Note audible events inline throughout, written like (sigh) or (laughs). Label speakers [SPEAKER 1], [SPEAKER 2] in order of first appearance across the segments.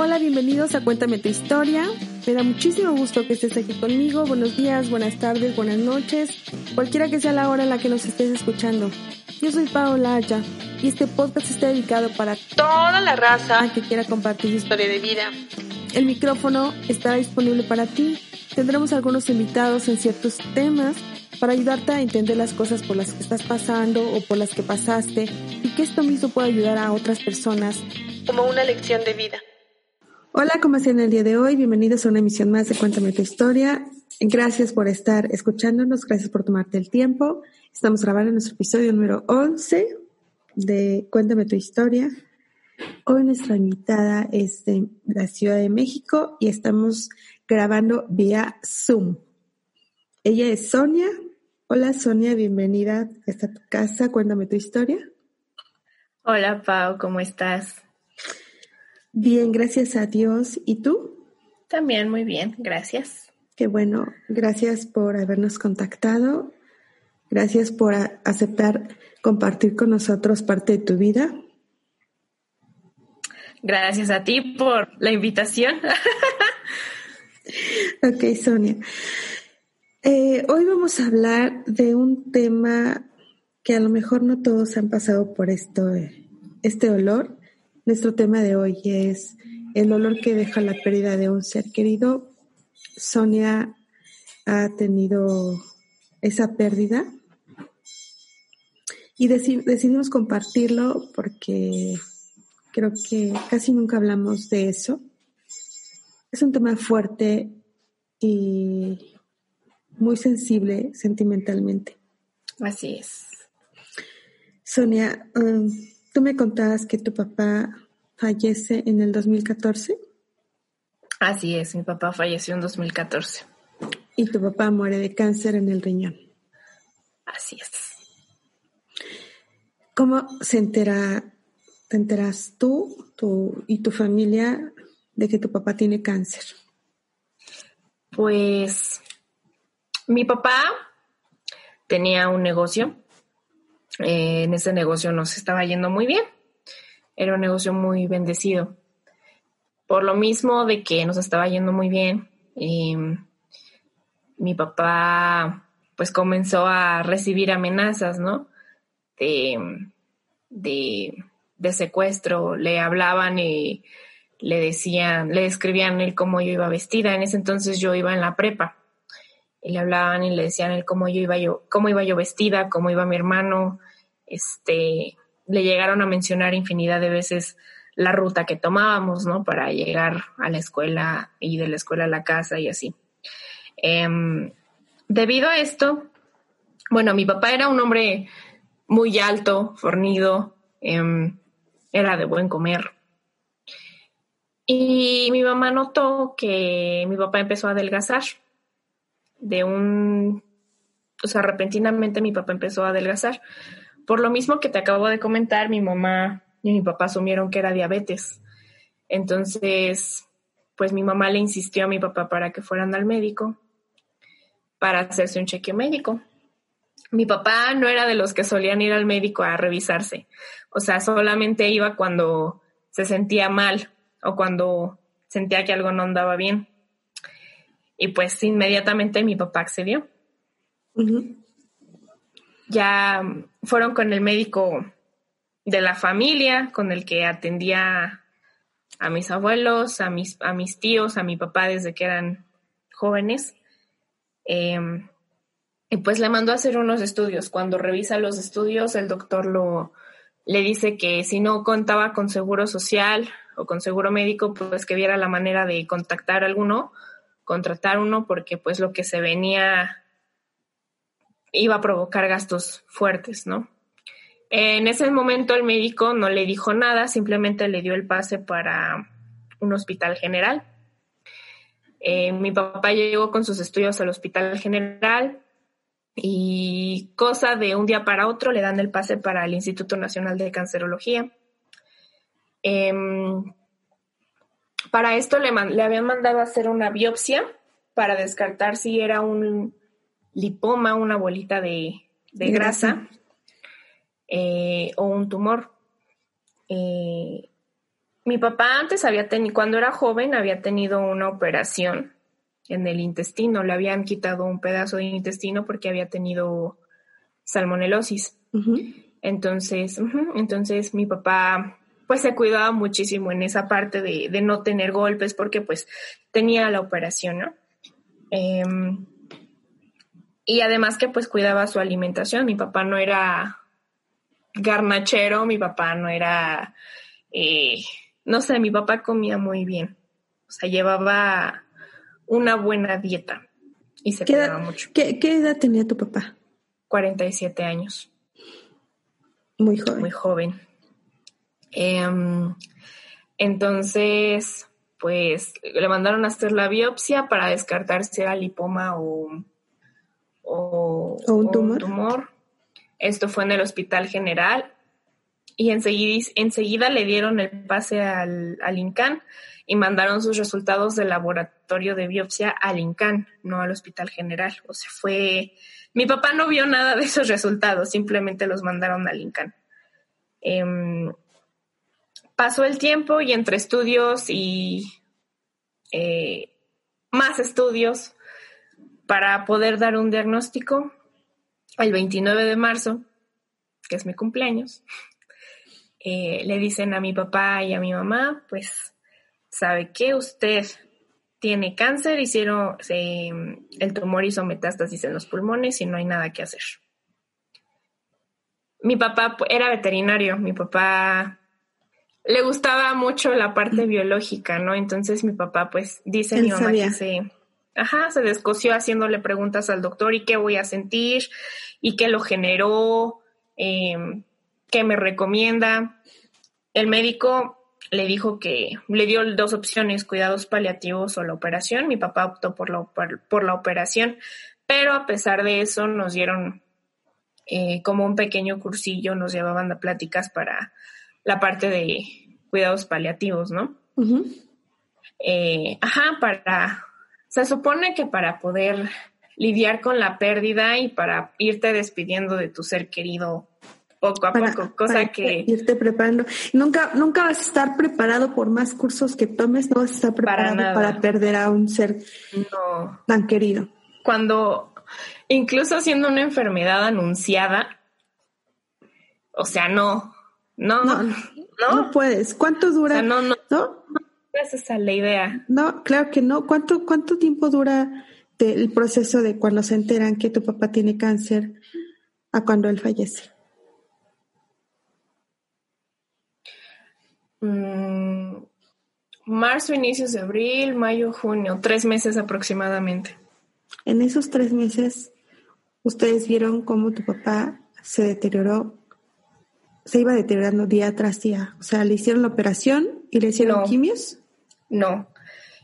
[SPEAKER 1] Hola, bienvenidos a Cuéntame tu historia. Me da muchísimo gusto que estés aquí conmigo. Buenos días, buenas tardes, buenas noches, cualquiera que sea la hora en la que nos estés escuchando. Yo soy Paola Aya y este podcast está dedicado para toda la raza que quiera compartir su historia de vida. El micrófono estará disponible para ti. Tendremos algunos invitados en ciertos temas para ayudarte a entender las cosas por las que estás pasando o por las que pasaste y que esto mismo pueda ayudar a otras personas como una lección de vida. Hola, ¿cómo están el día de hoy? Bienvenidos a una emisión más de Cuéntame tu historia. Gracias por estar escuchándonos, gracias por tomarte el tiempo. Estamos grabando nuestro episodio número 11 de Cuéntame tu historia. Hoy nuestra invitada es de la Ciudad de México y estamos grabando vía Zoom. Ella es Sonia. Hola Sonia, bienvenida a esta tu casa. Cuéntame tu historia.
[SPEAKER 2] Hola Pau, ¿cómo estás?
[SPEAKER 1] Bien, gracias a Dios. ¿Y tú?
[SPEAKER 2] También muy bien, gracias.
[SPEAKER 1] Qué bueno, gracias por habernos contactado. Gracias por aceptar compartir con nosotros parte de tu vida.
[SPEAKER 2] Gracias a ti por la invitación. (laughs)
[SPEAKER 1] ok, Sonia. Eh, hoy vamos a hablar de un tema que a lo mejor no todos han pasado por esto, eh, este olor, nuestro tema de hoy es el dolor que deja la pérdida de un ser querido. Sonia ha tenido esa pérdida y decidimos compartirlo porque creo que casi nunca hablamos de eso. Es un tema fuerte y muy sensible sentimentalmente.
[SPEAKER 2] Así es.
[SPEAKER 1] Sonia, um, Tú me contabas que tu papá fallece en el 2014.
[SPEAKER 2] Así es, mi papá falleció en 2014.
[SPEAKER 1] Y tu papá muere de cáncer en el riñón.
[SPEAKER 2] Así es.
[SPEAKER 1] ¿Cómo se entera, te enteras tú, tú y tu familia de que tu papá tiene cáncer?
[SPEAKER 2] Pues mi papá tenía un negocio eh, en ese negocio nos estaba yendo muy bien. Era un negocio muy bendecido. Por lo mismo de que nos estaba yendo muy bien, em, mi papá pues comenzó a recibir amenazas, ¿no? De, de, secuestro. Le hablaban y le decían, le describían él cómo yo iba vestida. En ese entonces yo iba en la prepa. Y le hablaban y le decían él cómo yo iba yo, cómo iba yo vestida, cómo iba mi hermano, este, le llegaron a mencionar infinidad de veces la ruta que tomábamos, ¿no? Para llegar a la escuela y de la escuela a la casa y así. Em, debido a esto, bueno, mi papá era un hombre muy alto, fornido, em, era de buen comer. Y mi mamá notó que mi papá empezó a adelgazar. De un, o sea, repentinamente mi papá empezó a adelgazar. Por lo mismo que te acabo de comentar, mi mamá y mi papá asumieron que era diabetes. Entonces, pues mi mamá le insistió a mi papá para que fueran al médico para hacerse un chequeo médico. Mi papá no era de los que solían ir al médico a revisarse. O sea, solamente iba cuando se sentía mal o cuando sentía que algo no andaba bien. Y pues inmediatamente mi papá accedió ya fueron con el médico de la familia, con el que atendía a mis abuelos, a mis, a mis tíos, a mi papá desde que eran jóvenes. Em, y pues le mandó a hacer unos estudios. Cuando revisa los estudios, el doctor lo, le dice que si no contaba con seguro social o con seguro médico, pues que viera la manera de contactar a alguno, contratar uno, porque pues lo que se venía iba a provocar gastos fuertes, ¿no? En ese momento el médico no le dijo nada, simplemente le dio el pase para un hospital general. Eh, mi papá llegó con sus estudios al hospital general y cosa de un día para otro le dan el pase para el Instituto Nacional de Cancerología. Em, para esto le, le habían mandado a hacer una biopsia para descartar si era un lipoma, una bolita de, grasa, eh, o un tumor. Eh, mi papá antes había tenido, cuando era joven, había tenido una operación en el intestino. Le habían quitado un pedazo de intestino porque había tenido salmonelosis. Entonces, entonces mi papá pues se cuidaba muchísimo en esa parte de, de, no tener golpes porque pues tenía la operación, ¿no? Em, y además que pues cuidaba su alimentación. Mi papá no era garnachero, mi papá no era, eh, no sé, mi papá comía muy bien. O sea, llevaba una buena dieta y se cuidaba mucho.
[SPEAKER 1] ¿qué, ¿Qué edad tenía tu papá?
[SPEAKER 2] 47 años.
[SPEAKER 1] Muy joven.
[SPEAKER 2] Muy joven. Em, entonces, pues le mandaron a hacer la biopsia para descartar si era lipoma o, o,
[SPEAKER 1] un, tumor?
[SPEAKER 2] Esto fue en el Hospital General y enseguida, enseguida le dieron el pase al, al INCAN y mandaron sus resultados del laboratorio de biopsia al INCAN, no al Hospital General. O sea, fue... Mi papá no vio nada de esos resultados, simplemente los mandaron al INCAN. Em, pasó el tiempo y entre estudios y eh, más estudios para poder dar un diagnóstico, el 29 de marzo, que es mi cumpleaños, eh, le dicen a mi papá y a mi mamá, pues, ¿sabe qué? Usted tiene cáncer, hicieron, el tumor hizo metástasis en los pulmones y no hay nada que hacer. Mi papá era veterinario, mi papá le gustaba mucho la parte biológica, ¿no? Entonces mi papá, pues, dice mi mamá que se, ajá, se descoció haciéndole preguntas al doctor y qué voy a sentir y qué lo generó, em, qué me recomienda. El médico le dijo que le dio dos opciones, cuidados paliativos o la operación. Mi papá optó por la, por la operación, pero a pesar de eso nos dieron eh, como un pequeño cursillo, nos llevaban a pláticas para la parte de cuidados paliativos, ¿no? Eh, ajá, para, se supone que para poder lidiar con la pérdida y para irte despidiendo de tu ser querido poco a poco, cosa que...
[SPEAKER 1] Irte preparando. Nunca, nunca vas a estar preparado por más cursos que tomes, no vas a estar preparado para, para perder a un ser no. tan querido.
[SPEAKER 2] Cuando, incluso siendo una enfermedad anunciada, o sea, no, no, no,
[SPEAKER 1] no, puedes. ¿Cuánto dura?
[SPEAKER 2] no, no, no, es esa la idea.
[SPEAKER 1] No, claro que no. ¿Cuánto, cuánto tiempo dura el proceso de cuando se enteran que tu papá tiene cáncer a cuando él fallece?
[SPEAKER 2] Mm, marzo, inicios de abril, mayo, junio, tres meses aproximadamente.
[SPEAKER 1] En esos tres meses, ustedes vieron cómo tu papá se deterioró, se iba deteriorando día tras día. O sea, le hicieron la operación y le hicieron quimios.
[SPEAKER 2] No,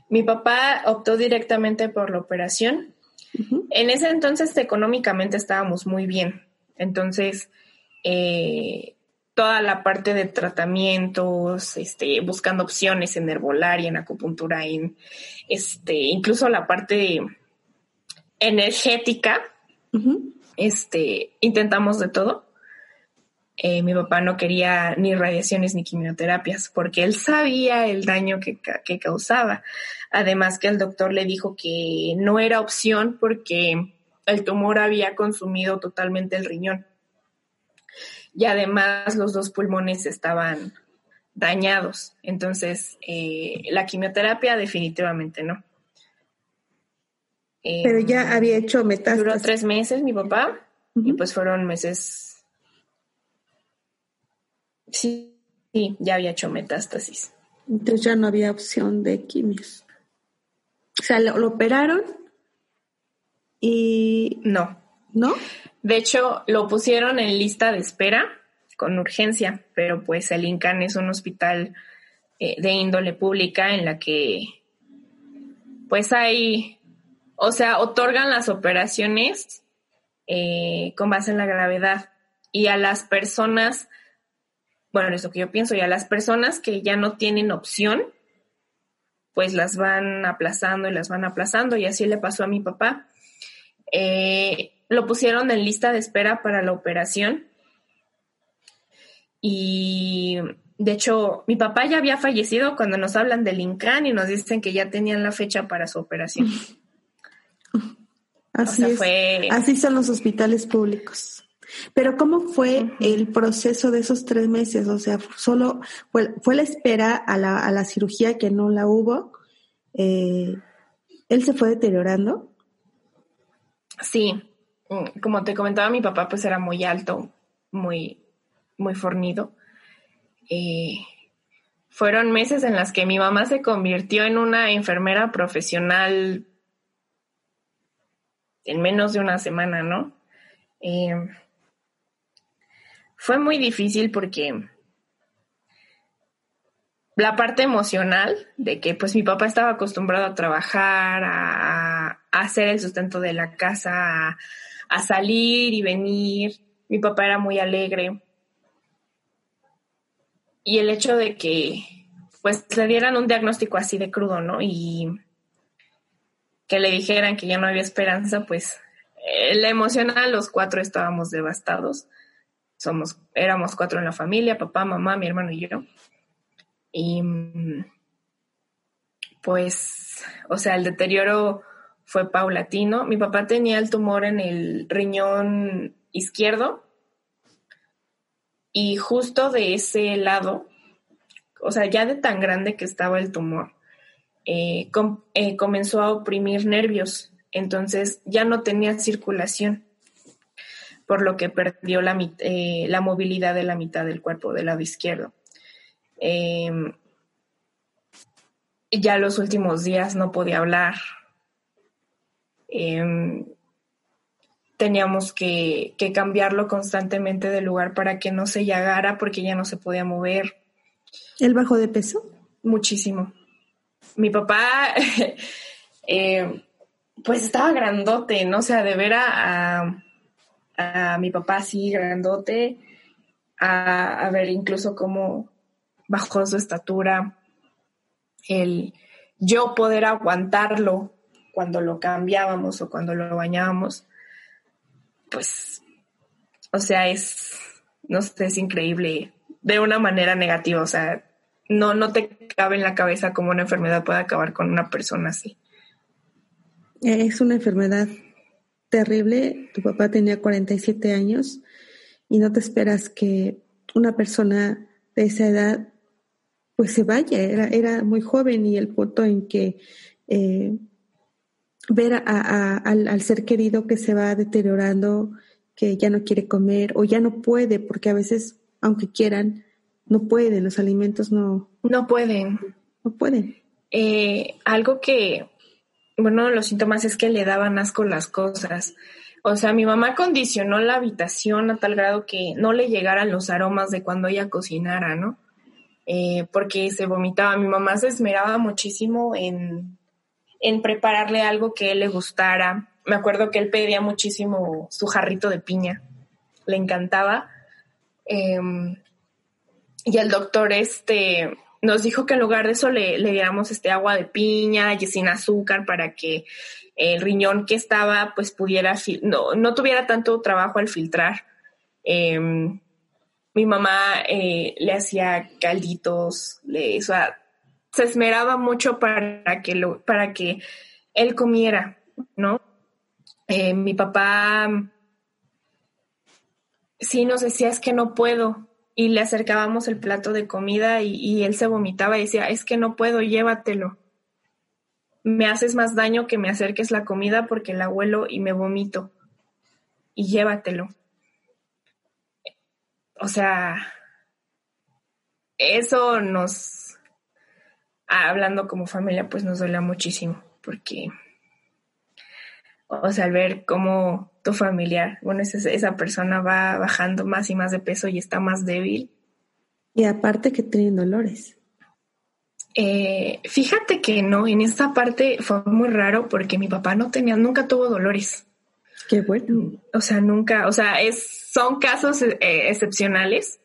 [SPEAKER 2] mi papá optó directamente por la operación. En ese entonces económicamente estábamos muy bien. Entonces, eh, toda la parte de tratamientos, este, buscando opciones en herbolaria, en acupuntura, en este, incluso la parte energética, este, intentamos de todo. Eh, mi papá no quería ni radiaciones ni quimioterapias porque él sabía el daño que, que, causaba. Además que el doctor le dijo que no era opción porque el tumor había consumido totalmente el riñón y además los dos pulmones estaban dañados. Entonces, eh, la quimioterapia definitivamente no.
[SPEAKER 1] Pero ya em, había hecho metástasis.
[SPEAKER 2] Duró tres meses mi papá y pues fueron meses... Sí, sí, ya había hecho metástasis.
[SPEAKER 1] Entonces ya no había opción de quimios. O sea, lo operaron y...
[SPEAKER 2] No.
[SPEAKER 1] ¿No?
[SPEAKER 2] De hecho, lo pusieron en lista de espera con urgencia, pero pues el INCAN es un hospital eh, de índole pública en la que pues hay, o sea, otorgan las operaciones eh, con base en la gravedad y a las personas, bueno, es lo que yo pienso, y a las personas que ya no tienen opción, pues las van aplazando y las van aplazando y así le pasó a mi papá. Eh, lo pusieron en lista de espera para la operación y de hecho, mi papá ya había fallecido cuando nos hablan del INCAN y nos dicen que ya tenían la fecha para su operación. (laughs)
[SPEAKER 1] Así es. Así son los hospitales públicos. Pero ¿cómo fue el proceso de esos tres meses? O sea, solo fue, fue la espera a la, a la, cirugía que no la hubo. Eh, ¿Él se fue deteriorando?
[SPEAKER 2] Sí, como te comentaba, mi papá pues era muy alto, muy, muy fornido. Eh, fueron meses en las que mi mamá se convirtió en una enfermera profesional en menos de una semana, ¿no? Eh, fue muy difícil porque la parte emocional de que pues mi papá estaba acostumbrado a trabajar, a, hacer el sustento de la casa, a, salir y venir. Mi papá era muy alegre. Y el hecho de que pues le dieran un diagnóstico así de crudo, ¿no? Y que le dijeran que ya no había esperanza, pues eh, la emocional, los cuatro estábamos devastados. Somos, éramos cuatro en la familia, papá, mamá, mi hermano y yo. Y pues, o sea, el deterioro fue paulatino. Mi papá tenía el tumor en el riñón izquierdo y justo de ese lado, o sea, ya de tan grande que estaba el tumor, eh, eh, comenzó a oprimir nervios, entonces ya no tenía circulación, por lo que perdió la, eh, la movilidad de la mitad del cuerpo del lado izquierdo. Em, ya los últimos días no podía hablar. Em, teníamos que, cambiarlo constantemente de lugar para que no se llagara porque ya no se podía mover.
[SPEAKER 1] ¿El bajo de peso?
[SPEAKER 2] Muchísimo. Mi papá, (laughs) em, pues estaba grandote, ¿no? O sea, de ver a, a, mi papá así grandote, a, a ver incluso cómo bajó su estatura, el yo poder aguantarlo cuando lo cambiábamos o cuando lo bañábamos, pues, o sea, es, no sé, es increíble de una manera negativa, o sea, no, no te cabe en la cabeza cómo una enfermedad puede acabar con una persona así.
[SPEAKER 1] Es una enfermedad terrible. Tu papá tenía 47 años y no te esperas que una persona de esa edad pues se vaya, era, era muy joven y el punto en que eh, ver a, al, ser querido que se va deteriorando, que ya no quiere comer o ya no puede, porque a veces, aunque quieran, no pueden, los alimentos no.
[SPEAKER 2] No pueden.
[SPEAKER 1] No pueden.
[SPEAKER 2] Eh, algo que, bueno, los síntomas es que le daban asco las cosas. O sea, mi mamá condicionó la habitación a tal grado que no le llegaran los aromas de cuando ella cocinara, ¿no? Eh, porque se vomitaba. Mi mamá se esmeraba muchísimo en, prepararle algo que le gustara. Me acuerdo que él pedía muchísimo su jarrito de piña, le encantaba. Em, y el doctor este, nos dijo que en lugar de eso le, le diéramos este agua de piña y sin azúcar para que el riñón que estaba pues pudiera, no, no tuviera tanto trabajo al filtrar. Em, mi mamá eh, le hacía calditos, le, o se esmeraba mucho para que, lo, para que él comiera, ¿no? Eh, mi papá sí nos decía, es que no puedo, y le acercábamos el plato de comida y, él se vomitaba y decía, es que no puedo, llévatelo. Me haces más daño que me acerques la comida porque la huelo y me vomito. Y llévatelo o sea, eso nos, hablando como familia, pues nos duele muchísimo, porque, o sea, al ver cómo tu familiar, bueno, esa, esa persona va bajando más y más de peso y está más débil.
[SPEAKER 1] Y aparte que tienen dolores.
[SPEAKER 2] Eh, fíjate que no, en esta parte fue muy raro porque mi papá no tenía, nunca tuvo dolores.
[SPEAKER 1] Qué bueno.
[SPEAKER 2] O sea, nunca, o sea, es son casos eh, excepcionales.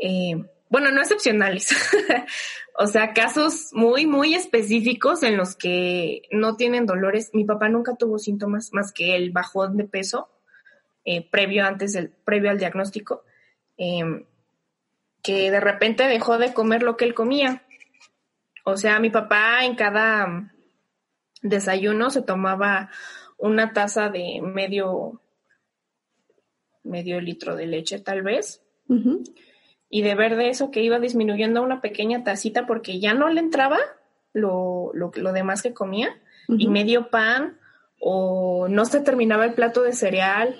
[SPEAKER 2] Eh, bueno, no excepcionales. (laughs) o sea, casos muy, muy específicos en los que no tienen dolores. Mi papá nunca tuvo síntomas más que el bajón de peso eh, previo antes del, previo al diagnóstico. Em, que de repente dejó de comer lo que él comía. O sea, mi papá en cada desayuno se tomaba una taza de medio, medio litro de leche tal vez. Y de ver de eso que iba disminuyendo a una pequeña tacita porque ya no le entraba lo, lo, demás que comía. Y medio pan o no se terminaba el plato de cereal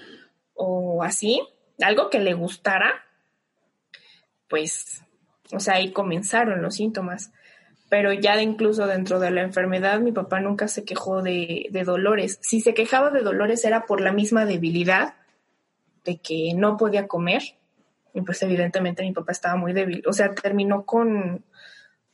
[SPEAKER 2] o así, algo que le gustara, pues, o sea, ahí comenzaron los síntomas pero ya incluso dentro de la enfermedad mi papá nunca se quejó de, dolores. Si se quejaba de dolores era por la misma debilidad de que no podía comer y pues evidentemente mi papá estaba muy débil. O sea, terminó con,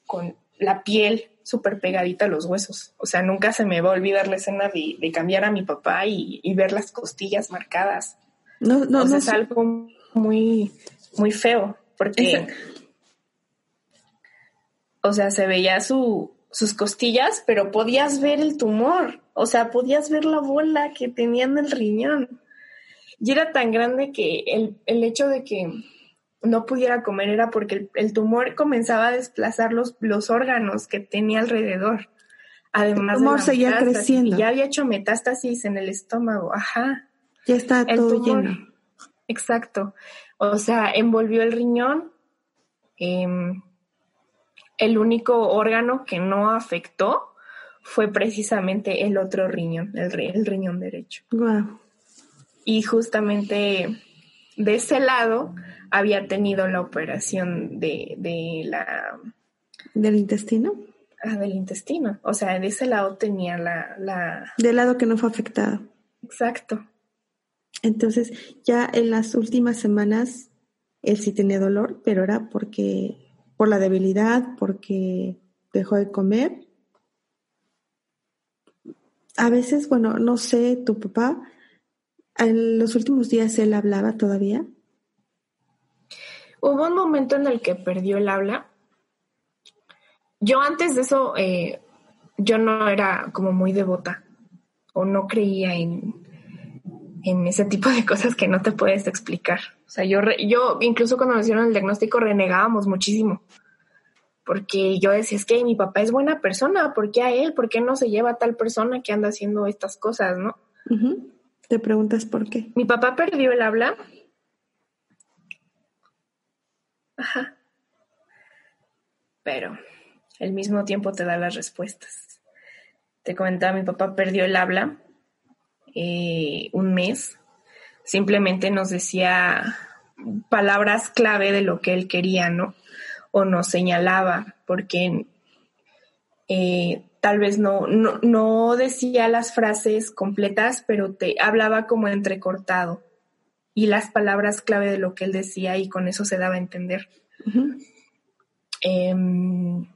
[SPEAKER 2] con la piel súper pegadita a los huesos. O sea, nunca se me va a olvidar la escena de, cambiar a mi papá y, ver las costillas marcadas. No, no, no. Es algo muy, muy feo porque o sea, se veía su, sus costillas, pero podías ver el tumor, o sea, podías ver la bola que tenía en el riñón. Y era tan grande que el, el hecho de que no pudiera comer era porque el, tumor comenzaba a desplazar los, los, órganos que tenía alrededor. Además, el tumor seguía creciendo. Ya había hecho metástasis en el estómago, ajá.
[SPEAKER 1] Ya está todo lleno.
[SPEAKER 2] Exacto. O sea, envolvió el riñón, eh, el único órgano que no afectó fue precisamente el otro riñón, el, riñón derecho. Y justamente de ese lado había tenido la operación de, la...
[SPEAKER 1] ¿Del intestino?
[SPEAKER 2] Ah, del intestino. O sea, de ese lado tenía la, la...
[SPEAKER 1] Del lado que no fue afectado.
[SPEAKER 2] Exacto.
[SPEAKER 1] Entonces, ya en las últimas semanas, él sí tenía dolor, pero era porque por la debilidad, porque dejó de comer. A veces, bueno, no sé, tu papá, en los últimos días él hablaba todavía.
[SPEAKER 2] Hubo un momento en el que perdió el habla. Yo antes de eso, eh, yo no era como muy devota o no creía en, en ese tipo de cosas que no te puedes explicar. O sea, yo, yo incluso cuando me hicieron el diagnóstico renegábamos muchísimo. Porque yo decía, es que mi papá es buena persona, ¿por qué a él? ¿Por qué no se lleva a tal persona que anda haciendo estas cosas, no?
[SPEAKER 1] Te preguntas por qué.
[SPEAKER 2] Mi papá perdió el habla. Ajá. Pero al mismo tiempo te da las respuestas. Te comentaba, mi papá perdió el habla eh, un mes, simplemente nos decía palabras clave de lo que él quería, ¿no? O nos señalaba, porque eh, tal vez no, no, decía las frases completas, pero te hablaba como entrecortado y las palabras clave de lo que él decía y con eso se daba a entender. Em,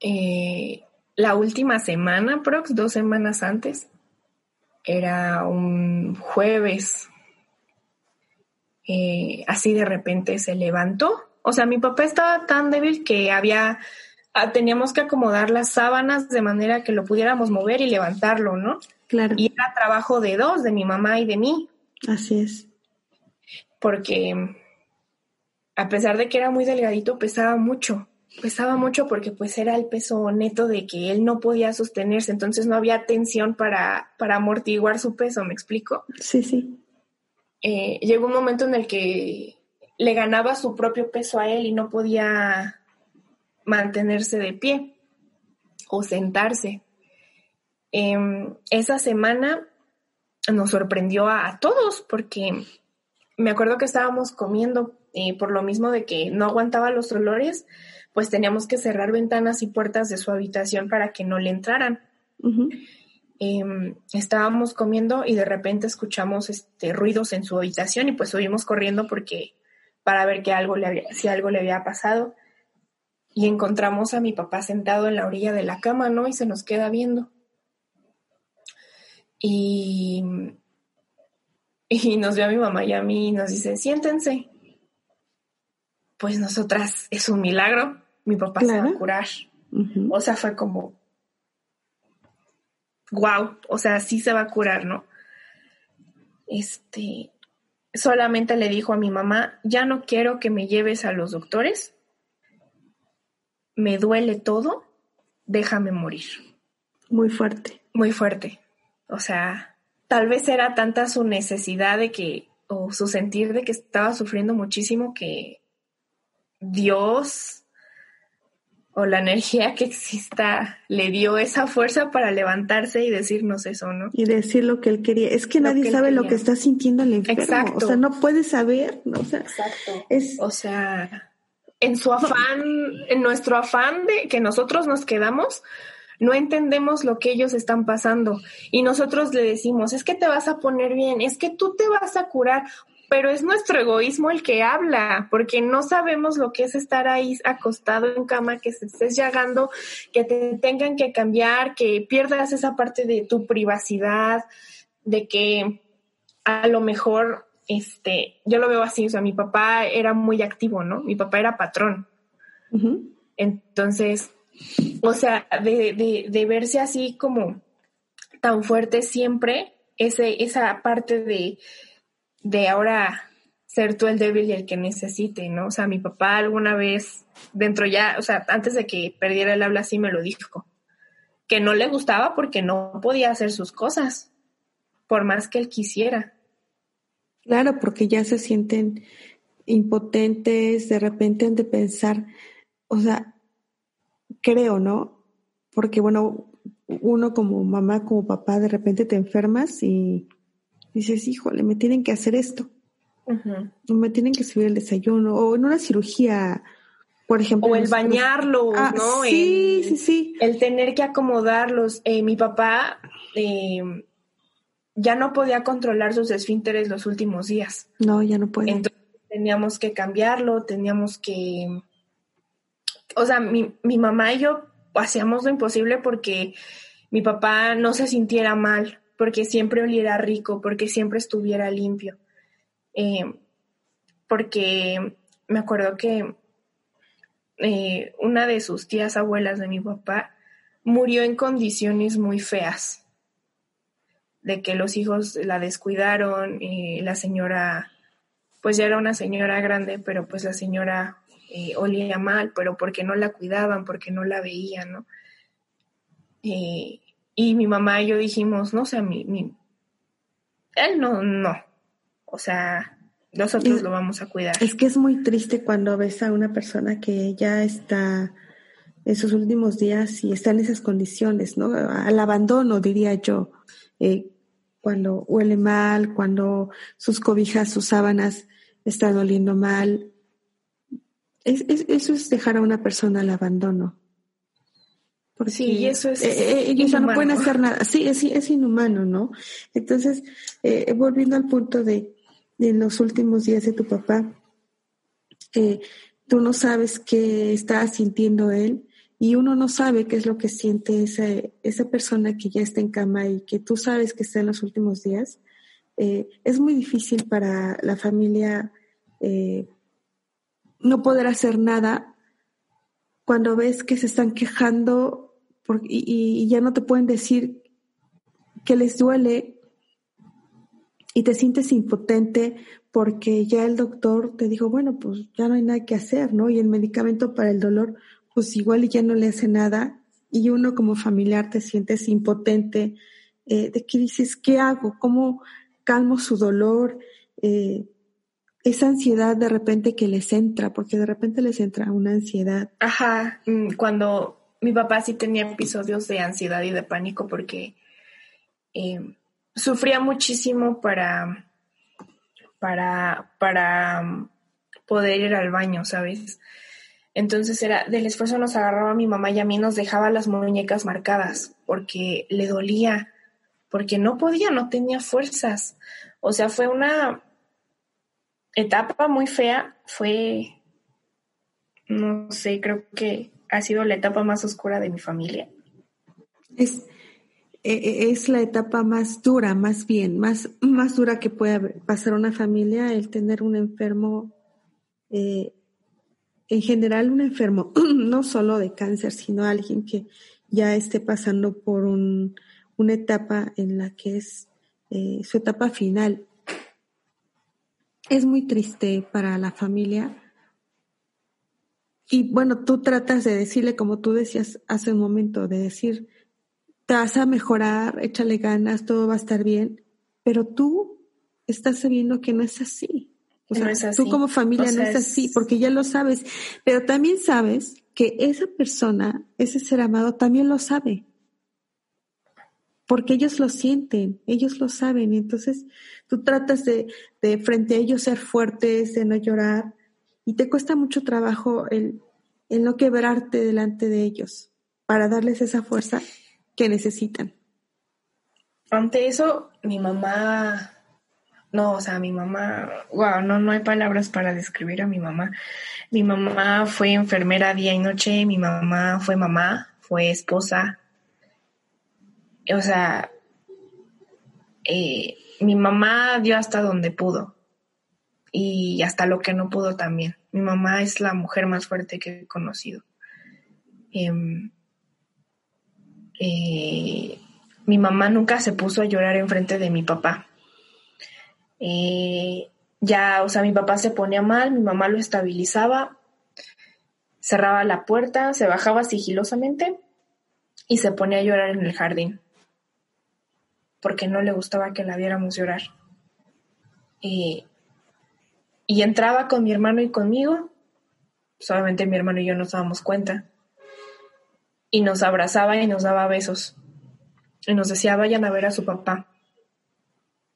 [SPEAKER 2] eh, la última semana, prox, dos semanas antes, era un jueves, eh, así de repente se levantó. O sea, mi papá estaba tan débil que había, teníamos que acomodar las sábanas de manera que lo pudiéramos mover y levantarlo, ¿no?
[SPEAKER 1] Claro.
[SPEAKER 2] Y era trabajo de dos, de mi mamá y de mí.
[SPEAKER 1] Así es.
[SPEAKER 2] Porque a pesar de que era muy delgadito, pesaba mucho pesaba mucho porque pues era el peso neto de que él no podía sostenerse, entonces no había tensión para, para amortiguar su peso, ¿me explico?
[SPEAKER 1] Sí, sí.
[SPEAKER 2] Eh, llegó un momento en el que le ganaba su propio peso a él y no podía mantenerse de pie o sentarse. Em, esa semana nos sorprendió a, todos porque me acuerdo que estábamos comiendo eh, por lo mismo de que no aguantaba los olores pues teníamos que cerrar ventanas y puertas de su habitación para que no le entraran. Em, estábamos comiendo y de repente escuchamos este, ruidos en su habitación y pues subimos corriendo porque para ver que algo le si algo le había pasado. Y encontramos a mi papá sentado en la orilla de la cama, ¿no? Y se nos queda viendo. Y, (laughs) y nos ve a mi mamá y a mí y nos dice, siéntense. Pues nosotras, es un milagro mi papá se va a curar. O sea, fue como, wow, o sea, sí se va a curar, ¿no? Este, solamente le dijo a mi mamá, ya no quiero que me lleves a los doctores, me duele todo, déjame morir.
[SPEAKER 1] Muy fuerte.
[SPEAKER 2] Muy fuerte. O sea, tal vez era tanta su necesidad de que, o su sentir de que estaba sufriendo muchísimo que Dios o la energía que exista le dio esa fuerza para levantarse y decirnos eso, ¿no?
[SPEAKER 1] Y decir lo que él quería. Es que nadie sabe lo que está sintiendo el enfermo. Exacto. O sea, no puede saber, ¿no? O sea,
[SPEAKER 2] Exacto. Es... O sea, en su afán, en nuestro afán de que nosotros nos quedamos, no entendemos lo que ellos están pasando. Y nosotros le decimos, es que te vas a poner bien, es que tú te vas a curar pero es nuestro egoísmo el que habla, porque no sabemos lo que es estar ahí acostado en cama, que se estés llagando, que te tengan que cambiar, que pierdas esa parte de tu privacidad, de que a lo mejor, este, yo lo veo así, o sea, mi papá era muy activo, ¿no? Mi papá era patrón. Entonces, o sea, de, de, de verse así como tan fuerte siempre, ese, esa parte de de ahora ser tú el débil y el que necesite, ¿no? O sea, mi papá alguna vez, dentro ya, o sea, antes de que perdiera el habla, sí me lo dijo, que no le gustaba porque no podía hacer sus cosas, por más que él quisiera.
[SPEAKER 1] Claro, porque ya se sienten impotentes, de repente han de pensar, o sea, creo, ¿no? Porque bueno, uno como mamá, como papá, de repente te enfermas y dices, híjole, me tienen que hacer esto. O me tienen que subir el desayuno. O en una cirugía, por ejemplo.
[SPEAKER 2] O el bañarlos, ah, ¿no?
[SPEAKER 1] Sí, sí, sí.
[SPEAKER 2] El tener que acomodarlos. Eh, mi papá eh, ya no podía controlar sus esfínteres los últimos días.
[SPEAKER 1] No, ya no puede.
[SPEAKER 2] Entonces teníamos que cambiarlo, teníamos que. O sea, mi, mi mamá y yo hacíamos lo imposible porque mi papá no se sintiera mal porque siempre oliera rico, porque siempre estuviera limpio. Eh, porque me acuerdo que eh, una de sus tías abuelas de mi papá murió en condiciones muy feas, de que los hijos la descuidaron, y la señora, pues ya era una señora grande, pero pues la señora eh, olía mal, pero porque no la cuidaban, porque no la veían, ¿no? Y mi mamá y yo dijimos, no, o sea, mi, mi él no, no. O sea, nosotros lo vamos a cuidar.
[SPEAKER 1] Es que es muy triste cuando ves a una persona que ya está en sus últimos días y está en esas condiciones, ¿no? Al abandono, diría yo. Eh, cuando huele mal, cuando sus cobijas, sus sábanas están oliendo mal. eso es dejar a una persona al abandono.
[SPEAKER 2] Porque sí, eso es.
[SPEAKER 1] Eh, ellos ya no pueden hacer nada. Sí, es, es inhumano, ¿no? Entonces, eh, volviendo al punto de, de, los últimos días de tu papá, eh, tú no sabes qué está sintiendo él y uno no sabe qué es lo que siente esa, esa persona que ya está en cama y que tú sabes que está en los últimos días. es muy difícil para la familia no poder hacer nada cuando ves que se están quejando y, ya no te pueden decir que les duele y te sientes impotente porque ya el doctor te dijo, bueno, pues ya no hay nada que hacer, ¿no? Y el medicamento para el dolor, pues igual ya no le hace nada y uno como familiar te sientes impotente, eh, de que dices, ¿qué hago? ¿Cómo calmo su dolor? Eh, esa ansiedad de repente que les entra, porque de repente les entra una ansiedad.
[SPEAKER 2] Ajá, mm, cuando mi papá sí tenía episodios de ansiedad y de pánico porque eh, sufría muchísimo para, para, para um, poder ir al baño, ¿sabes? Entonces era, del esfuerzo nos agarraba mi mamá y a mí nos dejaba las muñecas marcadas porque le dolía, porque no podía, no tenía fuerzas. O sea, fue una etapa muy fea, fue, no sé, creo que ha sido la etapa más oscura de mi familia.
[SPEAKER 1] Es, e, e, es la etapa más dura, más bien, más, más dura que puede pasar una familia, el tener un enfermo, eh, en general un enfermo, (clears throat) no solo de cáncer, sino alguien que ya esté pasando por un, una etapa en la que es eh, su etapa final. es muy triste para la familia. Y bueno, tú tratas de decirle, como tú decías hace un momento, de decir, te vas a mejorar, échale ganas, todo va a estar bien, pero tú estás sabiendo que no es así. O sea, tú como familia no es así, porque ya lo sabes, pero también sabes que esa persona, ese ser amado, también lo sabe. Porque ellos lo sienten, ellos lo saben. Entonces tú tratas de, de frente a ellos ser fuertes, de no llorar, y te cuesta mucho trabajo el, el no quebrarte delante de ellos para darles esa fuerza que necesitan.
[SPEAKER 2] Ante eso, mi mamá, no, o sea, mi mamá, wow, no, no hay palabras para describir a mi mamá. Mi mamá fue enfermera día y noche, mi mamá fue mamá, fue esposa. O sea, eh, mi mamá dio hasta donde pudo y hasta lo que no pudo también. Mi mamá es la mujer más fuerte que he conocido. Em, eh, mi mamá nunca se puso a llorar enfrente de mi papá. Eh, ya, o sea, mi papá se ponía mal, mi mamá lo estabilizaba, cerraba la puerta, se bajaba sigilosamente y se ponía a llorar en el jardín porque no le gustaba que la viéramos llorar. Y entraba con mi hermano y conmigo, solamente mi hermano y yo nos dábamos cuenta, y nos abrazaba y nos daba besos, y nos decía, vayan a ver a su papá,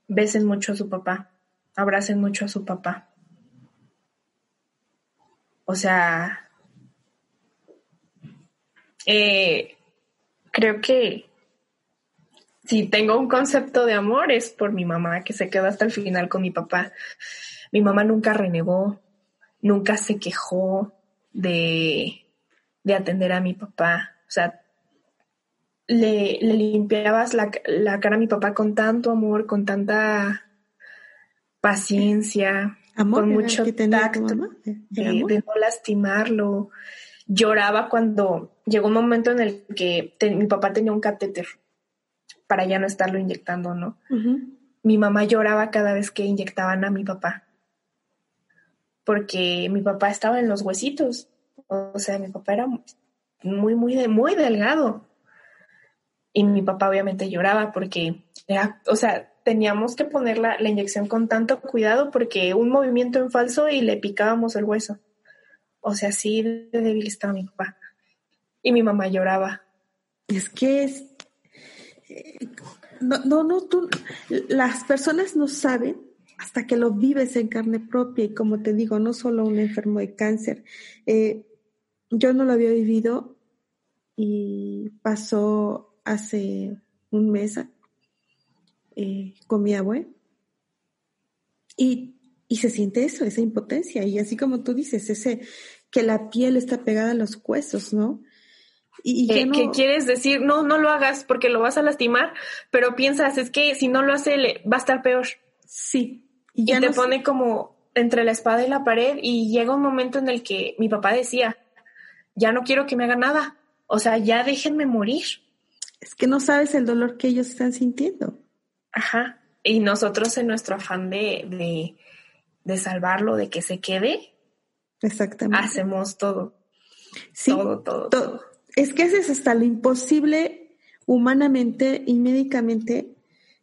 [SPEAKER 2] besen mucho a su papá, abracen mucho a su papá. O sea, eh, creo que si tengo un concepto de amor es por mi mamá que se quedó hasta el final con mi papá. Mi mamá nunca renegó, nunca se quejó de, de atender a mi papá. O sea, le, le limpiabas la, la, cara a mi papá con tanto amor, con tanta paciencia, con mucho tacto, de, no lastimarlo. Lloraba cuando llegó un momento en el que mi papá tenía un catéter para ya no estarlo inyectando, ¿no? Mi mamá lloraba cada vez que inyectaban a mi papá porque mi papá estaba en los huesitos. O sea, mi papá era muy, muy, muy delgado. Y mi papá obviamente lloraba porque era, o sea, teníamos que poner la, inyección con tanto cuidado porque un movimiento en falso y le picábamos el hueso. O sea, así de débil estaba mi papá. Y mi mamá lloraba.
[SPEAKER 1] Es que es... Eh, no, no, no, tú, las personas no saben hasta que lo vives en carne propia y como te digo, no solo un enfermo de cáncer. Eh, yo no lo había vivido y pasó hace un mes eh, con mi y, y se siente eso, esa impotencia y así como tú dices, ese que la piel está pegada a los huesos, ¿no?
[SPEAKER 2] Y, ¿Qué, ¿Qué, quieres decir? No, no lo hagas porque lo vas a lastimar, pero piensas, es que si no lo hace, le, va a estar peor.
[SPEAKER 1] Sí,
[SPEAKER 2] y, te pone como entre la espada y la pared y llega un momento en el que mi papá decía, ya no quiero que me haga nada, o sea, ya déjenme morir.
[SPEAKER 1] Es que no sabes el dolor que ellos están sintiendo.
[SPEAKER 2] Ajá, y nosotros en nuestro afán de, de, de salvarlo, de que se quede,
[SPEAKER 1] Exactamente.
[SPEAKER 2] hacemos todo. Sí, todo, todo, todo.
[SPEAKER 1] Es que haces hasta lo imposible humanamente y médicamente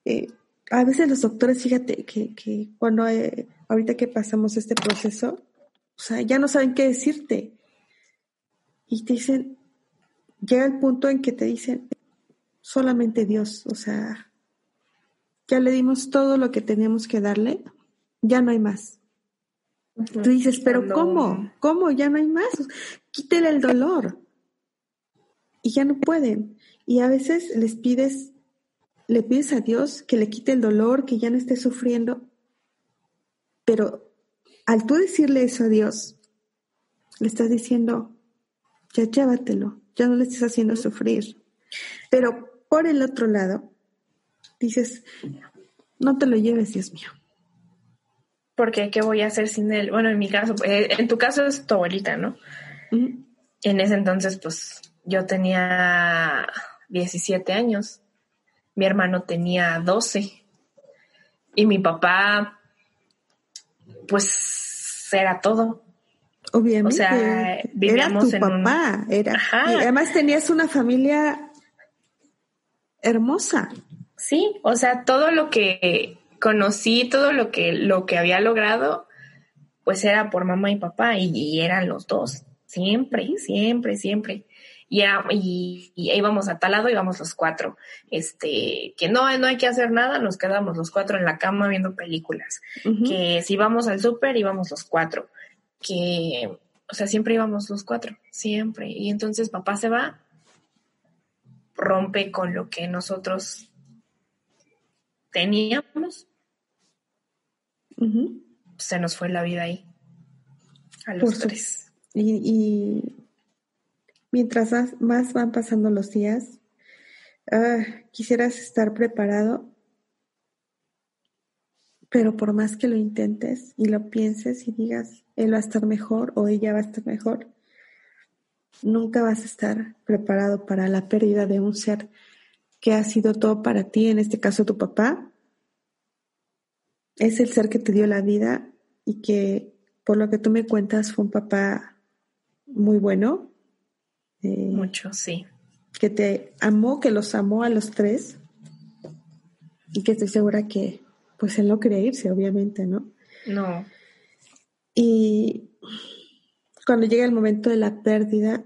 [SPEAKER 1] eh, a veces los doctores, fíjate que, que cuando eh, ahorita que pasamos este proceso, o sea, ya no saben qué decirte. Y te dicen, llega el punto en que te dicen, solamente Dios, o sea, ya le dimos todo lo que teníamos que darle, ya no hay más. Tú dices, pero ¿cómo? ¿Cómo? Ya no hay más. Quítele el dolor. Y ya no pueden. Y a veces les pides le pides a Dios que le quite el dolor, que ya no esté sufriendo. Pero al tú decirle eso a Dios, le estás diciendo, ya llévatelo, ya no le estés haciendo sufrir. Pero por el otro lado, dices, no te lo lleves, Dios mío.
[SPEAKER 2] Porque, ¿qué voy a hacer sin él? Bueno, en mi caso, eh, en tu caso es tu abuelita, ¿no? En ese entonces, pues, yo tenía 17 años mi hermano tenía 12 y mi papá, pues era todo.
[SPEAKER 1] Obviamente.
[SPEAKER 2] O sea, vivíamos
[SPEAKER 1] era tu
[SPEAKER 2] en
[SPEAKER 1] papá,
[SPEAKER 2] un...
[SPEAKER 1] era.
[SPEAKER 2] Ajá.
[SPEAKER 1] Y además tenías una familia hermosa.
[SPEAKER 2] Sí, o sea, todo lo que conocí, todo lo que, lo que había logrado, pues era por mamá y papá, y, y eran los dos, siempre, siempre, siempre. Y, y, y, íbamos a tal lado, íbamos los cuatro. Este, que no, no hay que hacer nada, nos quedamos los cuatro en la cama viendo películas. Uh -huh. Que si íbamos al súper, íbamos los cuatro. Que, o sea, siempre íbamos los cuatro, siempre. Y entonces papá se va, rompe con lo que nosotros teníamos.
[SPEAKER 1] Uh -huh.
[SPEAKER 2] Se nos fue la vida ahí. A los Por tres.
[SPEAKER 1] Y, y, mientras más, más, van pasando los días, uh, quisieras estar preparado, pero por más que lo intentes y lo pienses y digas, él va a estar mejor o ella va a estar mejor, nunca vas a estar preparado para la pérdida de un ser que ha sido todo para ti, en este caso tu papá. Es el ser que te dio la vida y que, por lo que tú me cuentas, fue un papá muy bueno.
[SPEAKER 2] Eh, Mucho, sí.
[SPEAKER 1] Que te amó, que los amó a los tres y que estoy segura que, pues él no quería irse, obviamente, ¿no?
[SPEAKER 2] No.
[SPEAKER 1] Y cuando llega el momento de la pérdida,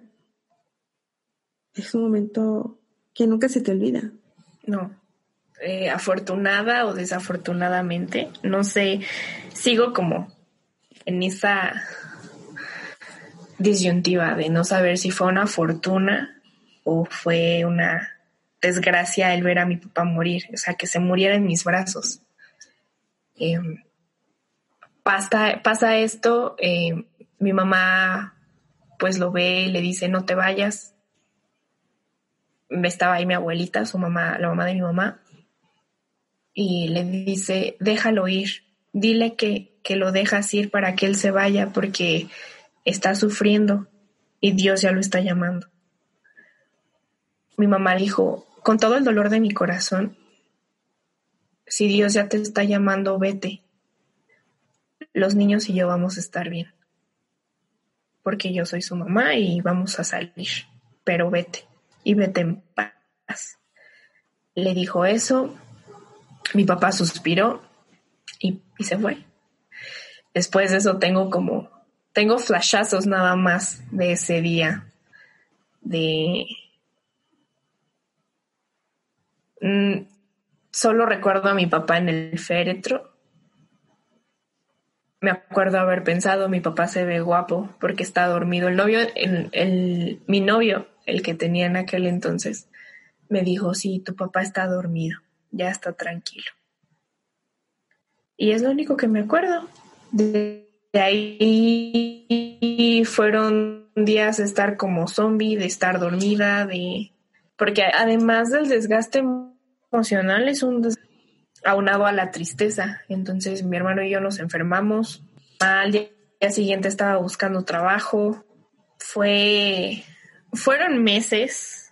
[SPEAKER 1] es un momento que nunca se te olvida.
[SPEAKER 2] No. Eh, afortunada o desafortunadamente, no sé, sigo como en esa disyuntiva de no saber si fue una fortuna o fue una desgracia el ver a mi papá morir, o sea, que se muriera en mis brazos. Eh, pasa, pasa esto, eh, mi mamá pues lo ve y le dice, no te vayas. Estaba ahí mi abuelita, su mamá, la mamá de mi mamá, y le dice, déjalo ir, dile que, que lo dejas ir para que él se vaya porque está sufriendo y Dios ya lo está llamando. Mi mamá dijo, con todo el dolor de mi corazón, si Dios ya te está llamando, vete. Los niños y yo vamos a estar bien. Porque yo soy su mamá y vamos a salir. Pero vete. Y vete en paz. Le dijo eso. Mi papá suspiró y, y se fue. Después de eso tengo como tengo flashazos nada más de ese día. De. Mm, solo recuerdo a mi papá en el féretro. Me acuerdo haber pensado, mi papá se ve guapo porque está dormido. El novio, el, el, mi novio, el que tenía en aquel entonces, me dijo, sí, tu papá está dormido, ya está tranquilo. Y es lo único que me acuerdo. De, ahí fueron días de estar como zombie, de estar dormida, de porque además del desgaste emocional es un des... aunado a la tristeza. Entonces mi hermano y yo nos enfermamos. Al día siguiente estaba buscando trabajo. Fue fueron meses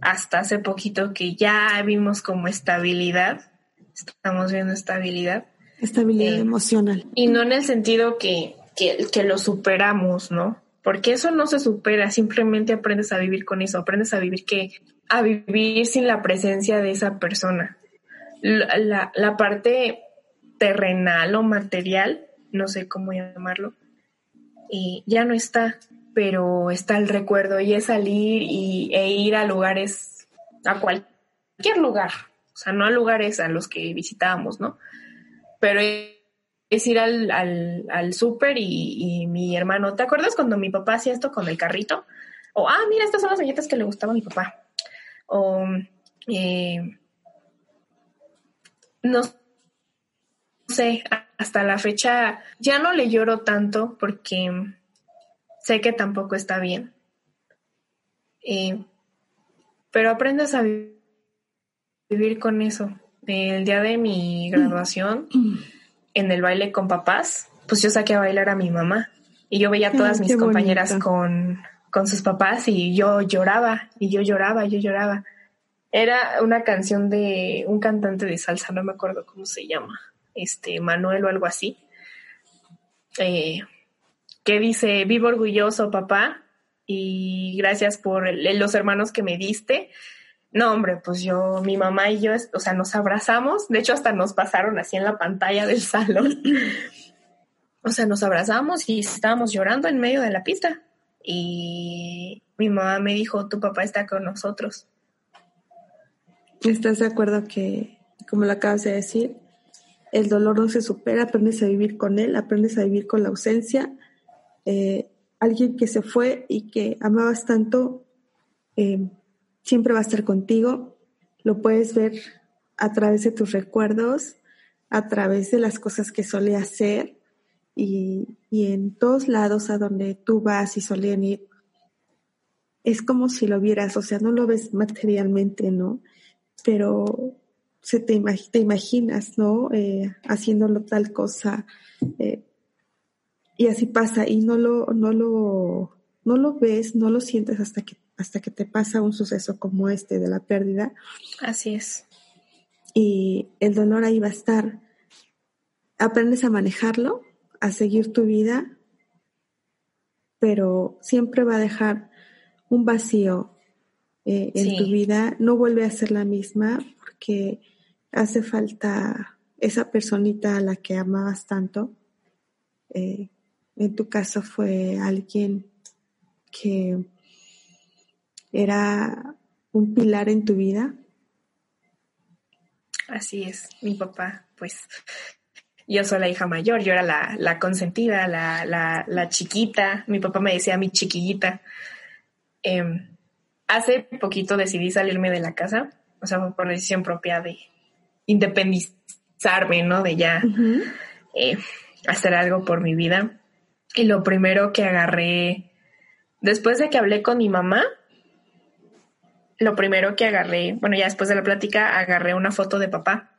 [SPEAKER 2] hasta hace poquito que ya vimos como estabilidad. Estamos viendo estabilidad
[SPEAKER 1] Estabilidad eh, emocional.
[SPEAKER 2] Y no en el sentido que, que, que, lo superamos, ¿no? Porque eso no se supera, simplemente aprendes a vivir con eso, aprendes a vivir que, a vivir sin la presencia de esa persona. La, la, parte terrenal o material, no sé cómo llamarlo, y ya no está, pero está el recuerdo y es salir y, e ir a lugares, a cualquier lugar, o sea, no a lugares a los que visitábamos, ¿no? pero es ir al, al, al súper y, y, mi hermano, ¿te acuerdas cuando mi papá hacía esto con el carrito? O, ah, mira, estas son las galletas que le gustaba a mi papá. O, eh, no sé, hasta la fecha ya no le lloro tanto porque sé que tampoco está bien. Eh, pero aprendes a vivir con eso el día de mi graduación, en el baile con papás, pues yo saqué a bailar a mi mamá y yo veía a todas mis compañeras con, con sus papás y yo lloraba y yo lloraba, yo lloraba. Era una canción de un cantante de salsa, no me acuerdo cómo se llama, este Manuel o algo así. eh, que dice, vivo orgulloso, papá, y gracias por los hermanos que me diste. No, hombre, pues yo, mi mamá y yo, o sea, nos abrazamos, de hecho hasta nos pasaron así en la pantalla del salón. (clears throat) o sea, nos abrazamos y estábamos llorando en medio de la pista. Y mi mamá me dijo, tu papá está con nosotros.
[SPEAKER 1] ¿Estás de acuerdo que, como lo acabas de decir, el dolor no se supera, aprendes a vivir con él, aprendes a vivir con la ausencia? Eh, alguien que se fue y que amabas tanto, eh, siempre va a estar contigo. Lo puedes ver a través de tus recuerdos, a través de las cosas que solía hacer y, y en todos lados a donde tú vas y solían ir. Es como si lo vieras, o sea, no lo ves materialmente, ¿no? Pero se te, te imaginas, ¿no? Eh, haciéndolo tal cosa. Eh, y así pasa, y no lo, no lo, no lo ves, no lo sientes hasta que, hasta que te pasa un suceso como este de la pérdida.
[SPEAKER 2] Así es.
[SPEAKER 1] Y el dolor ahí va a estar. Aprendes a manejarlo, a seguir tu vida, pero siempre va a dejar un vacío eh, en tu vida. No vuelve a ser la misma porque hace falta esa personita a la que amabas tanto. Eh, en tu caso fue alguien que era un pilar en tu vida.
[SPEAKER 2] Así es, mi papá, pues yo soy la hija mayor, yo era la, consentida, la, chiquita, mi papá me decía mi chiquillita. Em, hace poquito decidí salirme de la casa, o sea, por decisión propia de independizarme, ¿no? De ya eh, hacer algo por mi vida. Y lo primero que agarré, después de que hablé con mi mamá, lo primero que agarré, bueno, ya después de la plática, agarré una foto de papá.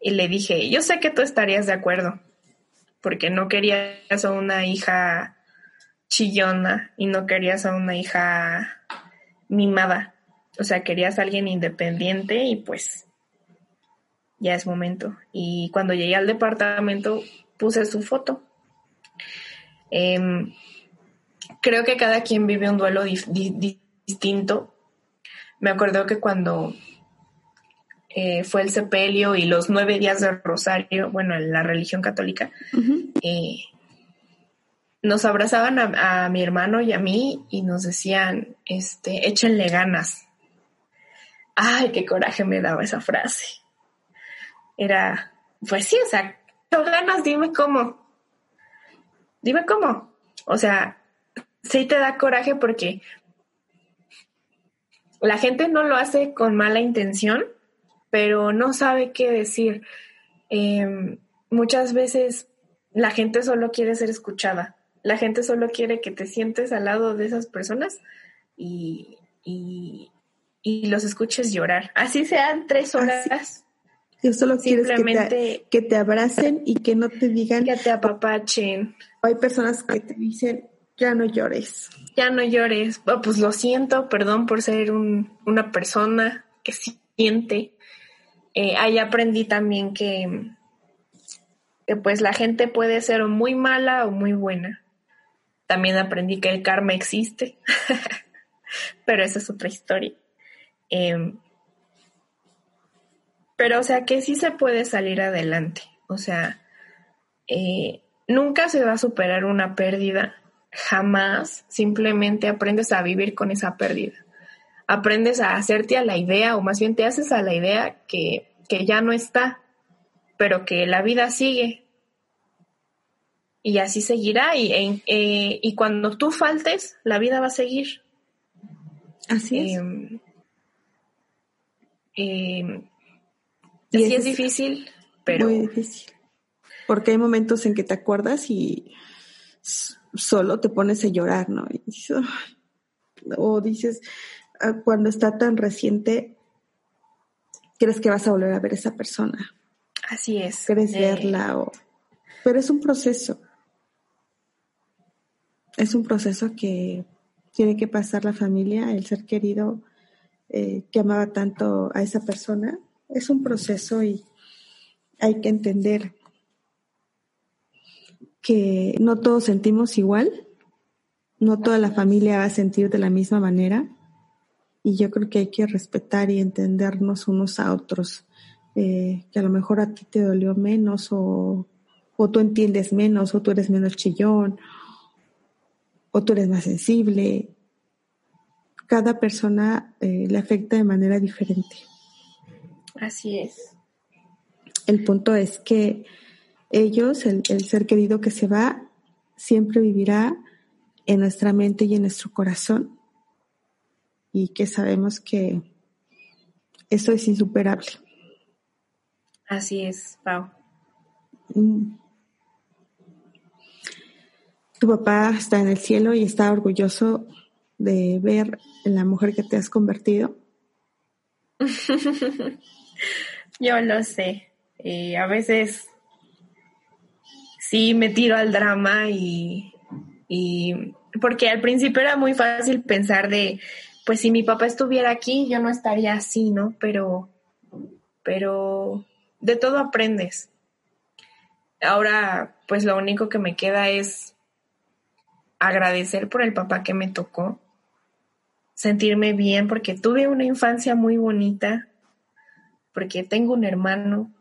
[SPEAKER 2] Y le dije, yo sé que tú estarías de acuerdo, porque no querías a una hija chillona y no querías a una hija mimada. O sea, querías a alguien independiente y pues ya es momento. Y cuando llegué al departamento puse su foto Em, creo que cada quien vive un duelo distinto. Me acuerdo que cuando eh, fue el sepelio y los nueve días de Rosario, bueno, en la religión católica, eh, nos abrazaban a, mi hermano y a mí y nos decían, este, échenle ganas. Ay, qué coraje me daba esa frase. Era, pues sí, o sea, ganas, dime cómo. Dime cómo. O sea, sí te da coraje porque la gente no lo hace con mala intención, pero no sabe qué decir. Em, muchas veces la gente solo quiere ser escuchada. La gente solo quiere que te sientes al lado de esas personas y, los escuches llorar. Así sean tres horas.
[SPEAKER 1] Yo solo quiero que que te abracen y que no te digan.
[SPEAKER 2] Que te apapachen.
[SPEAKER 1] Hay personas que te dicen, ya no llores.
[SPEAKER 2] Ya no llores. Oh, pues lo siento, perdón por ser una persona que siente. Eh, ahí aprendí también que, que pues la gente puede ser muy mala o muy buena. También aprendí que el karma existe, (laughs) pero esa es otra historia. Em, pero, o sea, que sí se puede salir adelante. O sea, eh, nunca se va a superar una pérdida, jamás. Simplemente aprendes a vivir con esa pérdida. Aprendes a hacerte a la idea, o más bien te haces a la idea que, que ya no está, pero que la vida sigue. Y así seguirá. Y, eh, y cuando tú faltes, la vida va a seguir.
[SPEAKER 1] Así es.
[SPEAKER 2] Eh, sí es, difícil, pero...
[SPEAKER 1] Muy difícil. Porque hay momentos en que te acuerdas y solo te pones a llorar, ¿no? o dices, ah, cuando está tan reciente, crees que vas a volver a ver a esa persona.
[SPEAKER 2] Así es.
[SPEAKER 1] Quieres eh, verla o... Pero es un proceso. Es un proceso que tiene que pasar la familia, el ser querido eh, que amaba tanto a esa persona, es un proceso y hay que entender que no todos sentimos igual, no toda la familia va a sentir de la misma manera. Y yo creo que hay que respetar y entendernos unos a otros, eh, que a lo mejor a ti te dolió menos o, o tú entiendes menos o tú eres menos chillón o tú eres más sensible. Cada persona eh, le afecta de manera diferente.
[SPEAKER 2] Así es.
[SPEAKER 1] El punto es que ellos, el, ser querido que se va, siempre vivirá en nuestra mente y en nuestro corazón. Y que sabemos que eso es insuperable.
[SPEAKER 2] Así es, Pau.
[SPEAKER 1] Mm. Tu papá está en el cielo y está orgulloso de ver la mujer que te has convertido. (laughs)
[SPEAKER 2] Yo lo sé. Eh, a veces sí me tiro al drama y, porque al principio era muy fácil pensar de, pues si mi papá estuviera aquí, yo no estaría así, ¿no? Pero, pero de todo aprendes. Ahora, pues lo único que me queda es agradecer por el papá que me tocó, sentirme bien porque tuve una infancia muy bonita, porque tengo un hermano,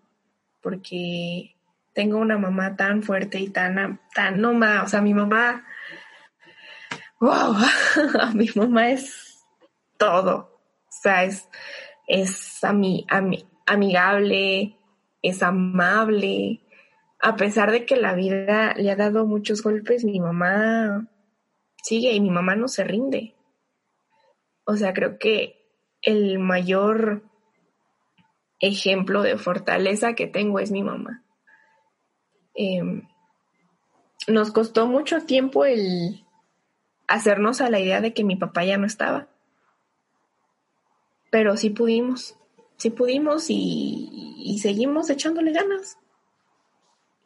[SPEAKER 2] porque tengo una mamá tan fuerte y tan, tan, no más, o sea, mi mamá, wow, (laughs) mi mamá es todo, o sea, es, es amigable, es amable, a pesar de que la vida le ha dado muchos golpes, mi mamá sigue y mi mamá no se rinde. O sea, creo que el mayor ejemplo de fortaleza que tengo es mi mamá. Em, nos costó mucho tiempo el hacernos a la idea de que mi papá ya no estaba. Pero sí pudimos, sí pudimos y, seguimos echándole ganas.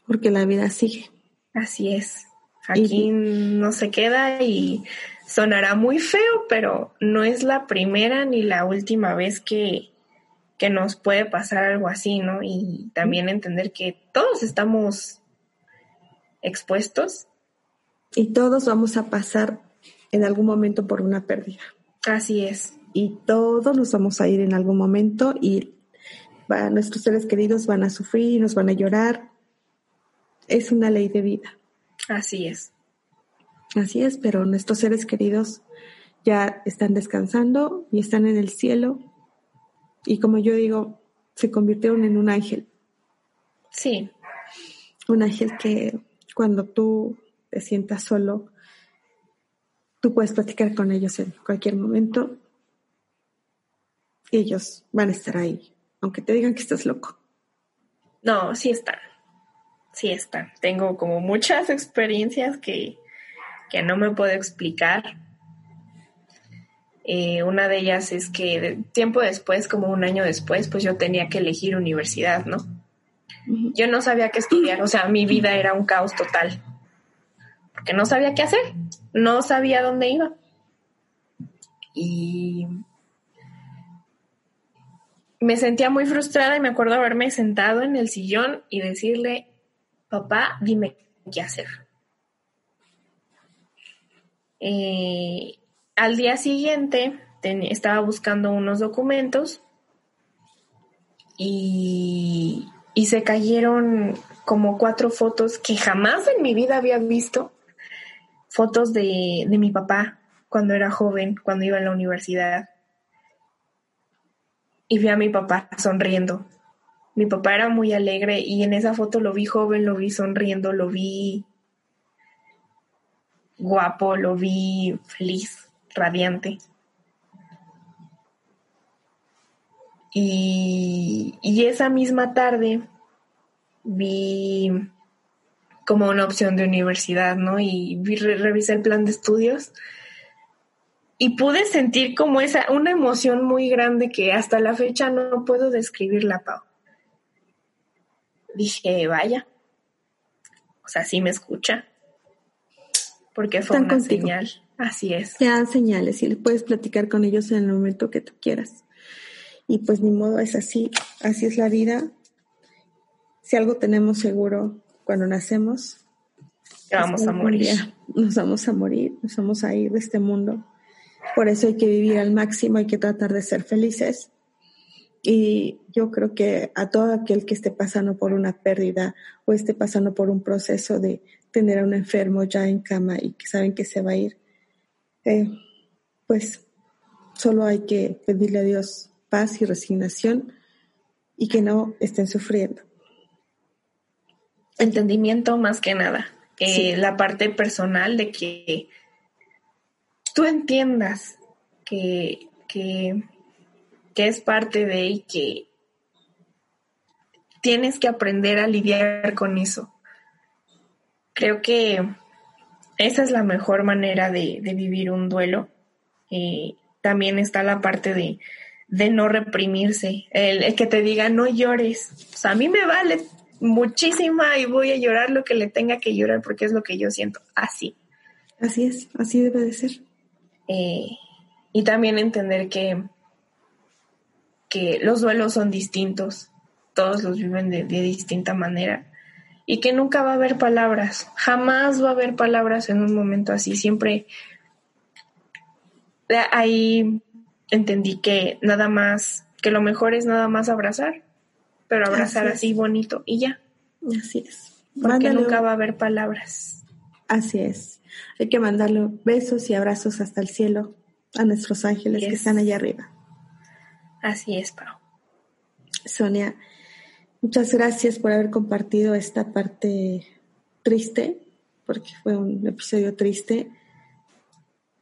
[SPEAKER 1] Porque la vida sigue.
[SPEAKER 2] Así es. Aquí no se queda y sonará muy feo, pero no es la primera ni la última vez que, que nos puede pasar algo así, ¿no? Y también entender que todos estamos expuestos.
[SPEAKER 1] Y todos vamos a pasar en algún momento por una pérdida.
[SPEAKER 2] Así es.
[SPEAKER 1] Y todos nos vamos a ir en algún momento y nuestros seres queridos van a sufrir, nos van a llorar. Es una ley de vida.
[SPEAKER 2] Así es.
[SPEAKER 1] Así es, pero nuestros seres queridos ya están descansando y están en el cielo y como yo digo, se convirtieron en un ángel.
[SPEAKER 2] Sí.
[SPEAKER 1] Un ángel que cuando tú te sientas solo, tú puedes platicar con ellos en cualquier momento y ellos van a estar ahí, aunque te digan que estás loco.
[SPEAKER 2] No, sí están. Sí están. Tengo como muchas (laughs) experiencias que, que no me puedo explicar eh, una de ellas es que tiempo después, como un año después, pues yo tenía que elegir universidad, ¿no? Yo no sabía qué estudiar, o sea, mi vida era un caos total, porque no sabía qué hacer, no sabía dónde iba. Y me sentía muy frustrada y me acuerdo haberme sentado en el sillón y decirle, papá, dime qué hacer. Eh, al día siguiente estaba buscando unos documentos y, se cayeron como cuatro fotos que jamás en mi vida había visto. Fotos de, de mi papá cuando era joven, cuando iba a la universidad. Y vi a mi papá sonriendo. Mi papá era muy alegre y en esa foto lo vi joven, lo vi sonriendo, lo vi guapo, lo vi feliz radiante. Y, esa misma tarde vi como una opción de universidad, ¿no? Y vi, revisé el plan de estudios y pude sentir como esa, una emoción muy grande que hasta la fecha no puedo describirla, Pau. Dije, vaya, o sea, sí me escucha, porque fue una señal. Así es.
[SPEAKER 1] Te dan señales y puedes platicar con ellos en el momento que tú quieras. Y pues ni modo, es así, así es la vida. Si algo tenemos seguro cuando nacemos,
[SPEAKER 2] vamos a morir.
[SPEAKER 1] Nos vamos a morir, nos vamos a ir de este mundo. Por eso hay que vivir al máximo, hay que tratar de ser felices. Y yo creo que a todo aquel que esté pasando por una pérdida o esté pasando por un proceso de tener a un enfermo ya en cama y que saben que se va a ir, eh, pues solo hay que pedirle a Dios paz y resignación y que no estén sufriendo.
[SPEAKER 2] Entendimiento más que nada. Eh, la parte personal de que tú entiendas que, que, que es parte de y que tienes que aprender a lidiar con eso. Creo que esa es la mejor manera de, vivir un duelo. Eh, también está la parte de, de no reprimirse, el, que te diga no llores. Sea, a mí me vale muchísima y voy a llorar lo que le tenga que llorar porque es lo que yo siento. Así.
[SPEAKER 1] Así es, así debe de ser.
[SPEAKER 2] Eh, y también entender que, que los duelos son distintos, todos los viven de, de distinta manera y que nunca va a haber palabras, jamás va a haber palabras en un momento así, siempre ahí entendí que nada más, que lo mejor es nada más abrazar, pero abrazar así, bonito y ya.
[SPEAKER 1] Así es.
[SPEAKER 2] Porque nunca va a haber palabras.
[SPEAKER 1] Así es. Hay que mandarle besos y abrazos hasta el cielo a nuestros ángeles que están allá arriba.
[SPEAKER 2] Así es, Pau.
[SPEAKER 1] Sonia, muchas gracias por haber compartido esta parte triste, porque fue un episodio triste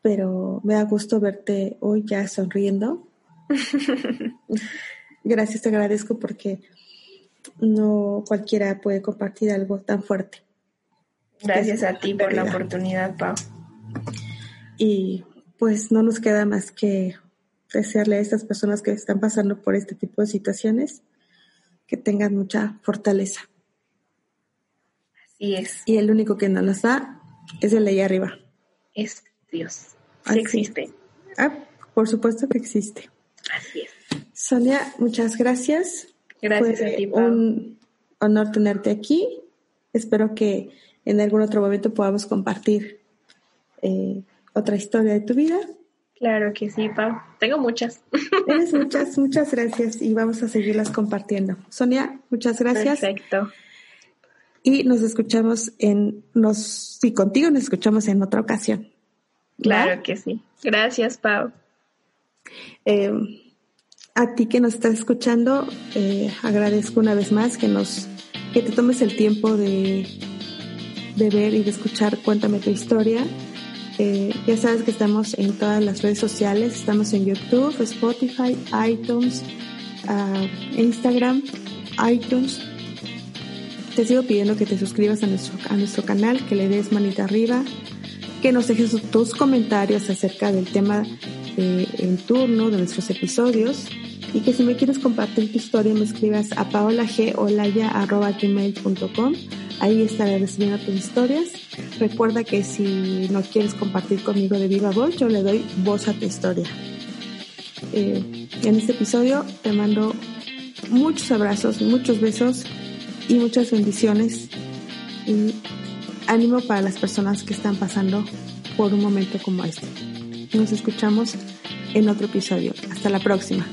[SPEAKER 1] pero me da gusto verte hoy ya sonriendo. (laughs) Gracias, te agradezco porque no cualquiera puede compartir algo tan fuerte.
[SPEAKER 2] Gracias a ti por la oportunidad, Pau.
[SPEAKER 1] Y pues no nos queda más que desearle a estas personas que están pasando por este tipo de situaciones que tengan mucha fortaleza.
[SPEAKER 2] Así es.
[SPEAKER 1] Y el único que no nos da es el de ahí arriba.
[SPEAKER 2] Es Dios. Sí existe.
[SPEAKER 1] Ah, por supuesto que existe.
[SPEAKER 2] Así es.
[SPEAKER 1] Sonia, muchas gracias.
[SPEAKER 2] Gracias a ti.
[SPEAKER 1] Un honor tenerte aquí. Espero que en algún otro momento podamos compartir eh, otra historia de tu vida.
[SPEAKER 2] Claro que sí, Pau. Tengo muchas. (laughs)
[SPEAKER 1] Tienes (laughs) muchas, muchas gracias y vamos a seguirlas compartiendo. Sonia, muchas gracias.
[SPEAKER 2] Perfecto.
[SPEAKER 1] Y nos escuchamos en, nos, sí, contigo nos escuchamos en otra ocasión.
[SPEAKER 2] Claro que sí. Gracias, Pau.
[SPEAKER 1] Eh, a ti que nos estás escuchando, eh, agradezco una vez más que nos que te tomes el tiempo de, de ver y de escuchar Cuéntame tu historia. Eh, ya sabes que estamos en todas las redes sociales, estamos en YouTube, Spotify, iTunes, ah, Instagram, iTunes. Te sigo pidiendo que te suscribas a nuestro, a nuestro canal, que le des manita arriba, que nos dejes tus comentarios acerca del tema eh, en turno de nuestros episodios. Y que si me quieres compartir tu historia me escribas a paolagolaya.gmail.com Ahí estaré recibiendo tus historias. Recuerda que si no quieres compartir conmigo de viva voz, yo le doy voz a tu historia. Eh, en este episodio te mando muchos abrazos, muchos besos y muchas bendiciones. Y ánimo para las personas que están pasando por un momento como este. Nos escuchamos en otro episodio. Hasta la próxima.